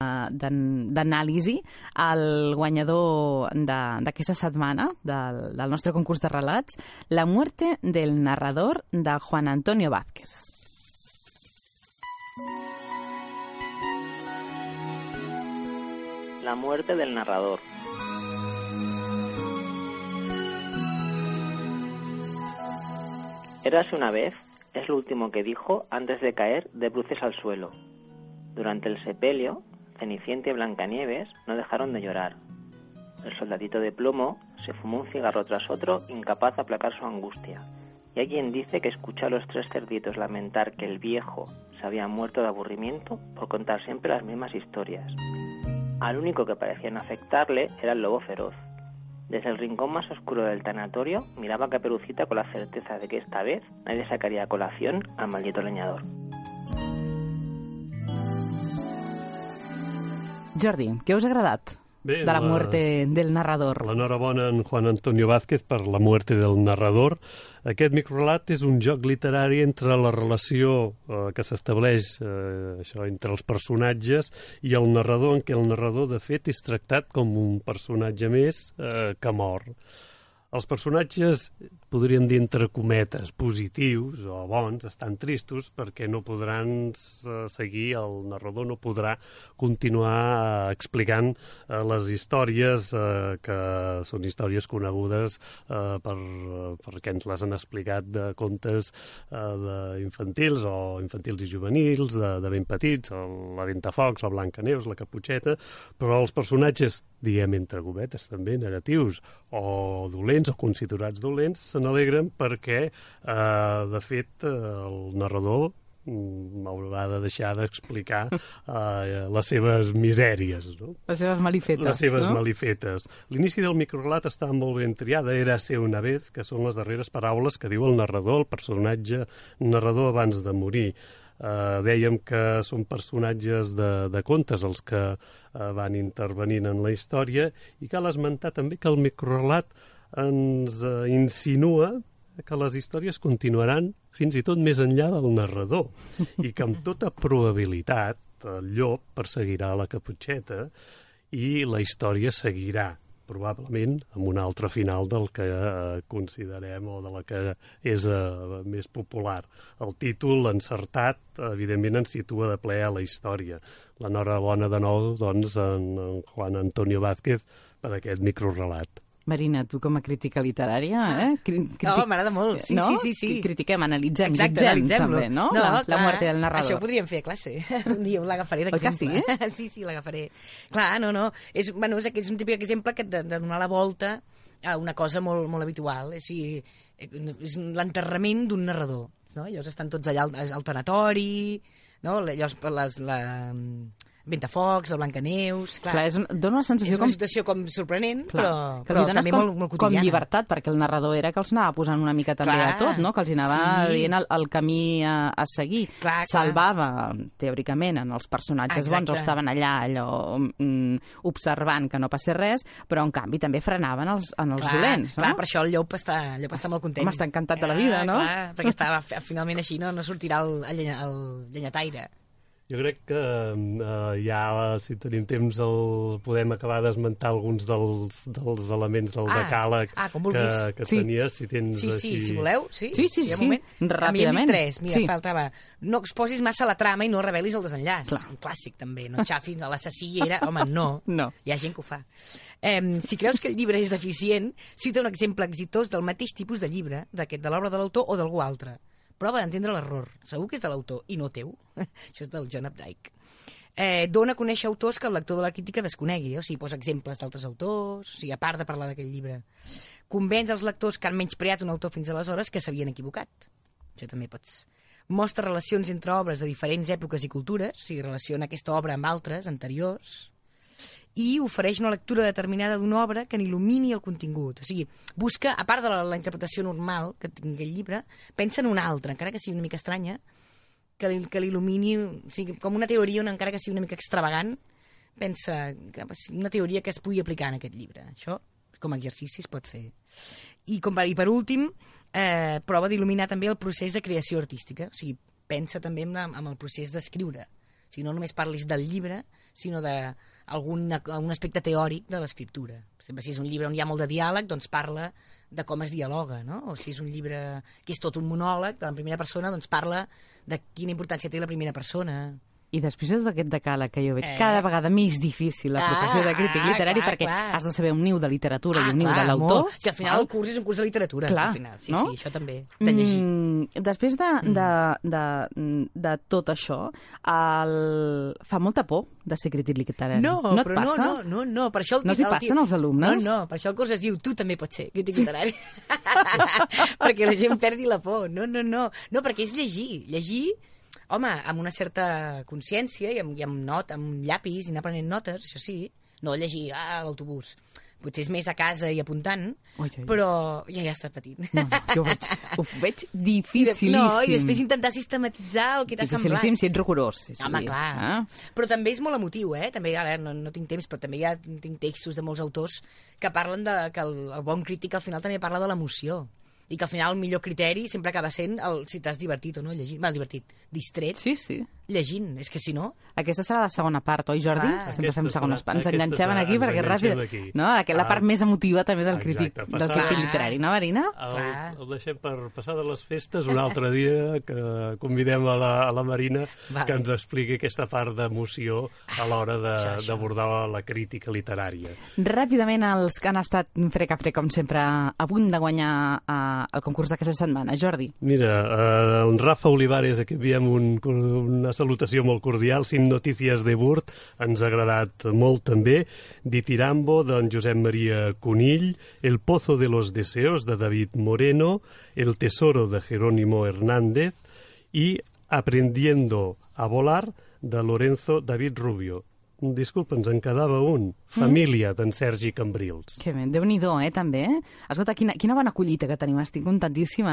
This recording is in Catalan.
d'anàlisi al guanyador d'aquesta setmana del, del nostre concurs de relats, La muerte del narrador de Juan Antonio Vázquez. La muerte del narrador. Érase una vez, es lo último que dijo antes de caer de bruces al suelo. Durante el sepelio, Cenicienta y Blancanieves no dejaron de llorar. El soldadito de plomo se fumó un cigarro tras otro, incapaz de aplacar su angustia. Y hay quien dice que escuchó a los tres cerditos lamentar que el viejo se había muerto de aburrimiento por contar siempre las mismas historias. Al único que parecían afectarle era el lobo feroz. Desde el rincón más oscuro del tanatorio miraba a Caperucita con la certeza de que esta vez nadie sacaría a colación al maldito leñador. Jordi, què us ha agradat Bé, de la, la muerte del narrador? L'enhorabona en Juan Antonio Vázquez per la muerte del narrador. Aquest microrelat és un joc literari entre la relació eh, que s'estableix eh, això entre els personatges i el narrador, en què el narrador, de fet, és tractat com un personatge més eh, que mor. Els personatges, podríem dir entre cometes, positius o bons, estan tristos perquè no podran seguir, el narrador no podrà continuar explicant eh, les històries eh, que són històries conegudes eh, per, perquè ens les han explicat de contes eh, infantils o infantils i juvenils, de, de ben petits, la Ventafocs, la Blancaneus, la Caputxeta, però els personatges diguem entre gometes també, negatius o dolents o considerats dolents, se n'alegren perquè, eh, de fet, eh, el narrador m'haurà de deixar d'explicar eh, les seves misèries. No? Les seves malifetes. Les seves no? malifetes. L'inici del microrelat està molt ben triada, era ser una vez, que són les darreres paraules que diu el narrador, el personatge narrador abans de morir. Uh, dèiem que són personatges de, de contes els que uh, van intervenint en la història i cal esmentar també que el microrelat ens uh, insinua que les històries continuaran fins i tot més enllà del narrador i que amb tota probabilitat el llop perseguirà la caputxeta i la història seguirà probablement amb un altre final del que eh, considerem o de la que és eh, més popular. El títol encertat, evidentment, ens situa de ple a la història. L'enhorabona de nou, doncs, en, en Juan Antonio Vázquez per aquest microrelat. Marina, tu com a crítica literària, eh? Cri Critic... No, m'agrada molt. Sí, no? sí, sí, sí. Critiquem, analitzem, Exacte, jutgem analitzem també, no? no la, clar, la muerte del narrador. Això ho podríem fer a classe. Un dia l'agafaré d'exemple. Oi que sí? sí, sí, l'agafaré. Clar, no, no. És, bueno, és, és un típic exemple que de, de donar la volta a una cosa molt, molt habitual. És, és l'enterrament d'un narrador. No? Llavors estan tots allà al, al tanatori, no? llavors les, la, Ventafocs, el Blancaneus... Clar, clar és un, dona una sensació és una com... situació com sorprenent, clar, però, que però també com, molt, molt quotidiana. Com llibertat, perquè el narrador era que els anava posant una mica també clar, a tot, no? que els anava sí. dient el, el camí a, a seguir. Clar, clar. Salvava, teòricament, en els personatges Exacte. bons, estaven allà allò mm, observant que no passés res, però en canvi també frenaven els, en els clar, dolents. No? Clar, per això el llop està, el llop està molt content. Home, està encantat de la vida, no? Clar, perquè estava, finalment així no, no sortirà el, el, el llenyataire. Jo crec que eh, ja, si tenim temps, el, podem acabar d'esmentar alguns dels, dels elements del Ah, decàleg ah, que, vulguis. que Sí. tenies, si tens Sí, sí, així... si voleu, sí. Sí, sí, sí. un moment. A mi Ràpidament. tres. Mira, Sí. faltava... No exposis massa la trama i no revelis el desenllaç. Clar. Un clàssic, també. No xafis a l'assassí era... Home, no. No. Hi ha gent que ho fa. Eh, si creus que el llibre és deficient, cita un exemple exitós del mateix tipus de llibre, d'aquest de l'obra de l'autor o d'algú altre. Prova d'entendre l'error. Segur que és de l'autor i no teu. Això és del John Updike. Eh, dona a conèixer autors que el lector de la crítica desconegui, o sigui, posa exemples d'altres autors, o sigui, a part de parlar d'aquell llibre. Convenç els lectors que han menyspreat un autor fins aleshores que s'havien equivocat. Això també pots... Mostra relacions entre obres de diferents èpoques i cultures, sigui, relaciona aquesta obra amb altres, anteriors, i ofereix una lectura determinada d'una obra que n'il·lumini el contingut. O sigui, busca, a part de la, la interpretació normal que tingui el llibre, pensa en una altra, encara que sigui una mica estranya, que, li- que l'il·lumini, o sigui, com una teoria, una, encara que sigui una mica extravagant, pensa que una teoria que es pugui aplicar en aquest llibre. Això, com a exercici, es pot fer. I, com, i per últim, eh, prova d'il·luminar també el procés de creació artística. O sigui, pensa també en, en el procés d'escriure. O sigui, no només parlis del llibre, sinó de algun, algun aspecte teòric de l'escriptura. Exemple, si és un llibre on hi ha molt de diàleg, doncs parla de com es dialoga, no? O si és un llibre que és tot un monòleg de la primera persona, doncs parla de quina importància té la primera persona. I després és aquest decàleg que jo veig Eh. cada vegada més difícil la professió de crític Ah, literari clar, perquè clar. has de saber un niu de literatura i Ah, un niu clar, de l'autor. Si al final el curs és un curs de literatura, Clar, al final. Sí, no? sí, això també, de llegir. Mm, després de, de, de, de tot això, el... fa molta por de ser crític literari. No, no però passa? no, no, no, no, per això el No t'hi el passen als alumnes? No, no, per això el curs es diu tu també pots ser crític literari. perquè la gent perdi la por. No, no, no. No, perquè és llegir. Llegir, home, amb una certa consciència i amb, i amb not, amb llapis i anar prenent notes, això sí. No llegir ah, a l'autobús. Potser és més a casa i apuntant, Ui, ui. però ja ja està petit. No, jo ho veig, ho veig dificilíssim. No, i després intentar sistematitzar el que t'ha semblat. Dificilíssim si ets rigorós. Sí, sí. Home, clar. Ah. Però també és molt emotiu, eh? També, ara no, no tinc temps, però també ja tinc textos de molts autors que parlen de que el, el bon crític al final també parla de l'emoció i que al final el millor criteri sempre acaba sent el, si t'has divertit o no llegint. Bueno, divertit, distret, Sí, sí. Llegint. És que si no... Aquesta serà la segona part, oi, Jordi? Clar. Sempre Aquesta fem segones parts. Ens enganxem serà- aquí ens perquè ràpid... aquí. No? Aquest, la Ah. part més emotiva també del crític, del passar- crític literari, no, Marina? El, el deixem per passades les festes un altre dia que convidem a la, a la Marina Vale. que ens expliqui aquesta part d'emoció a l'hora de- d'abordar la, la crítica literària. Ràpidament, els que han estat frec a frec, com sempre, a punt de guanyar eh, el concurs d'aquesta setmana. Jordi. Mira, eh, en Rafa Olivares, aquí enviem un, una salutació molt cordial, cinc notícies de Burt, ens ha agradat molt també, Ditirambo, d'en Josep Maria Conill, El Pozo de los Deseos, de David Moreno, El Tesoro, de Jerónimo Hernández, i Aprendiendo a volar, de Lorenzo David Rubio. Disculpa, ens en quedava un. Família, d'en Sergi Cambrils. Que bé, déu nhi eh, també. Escolta, quina, quina bona collita que tenim, estic contentíssima.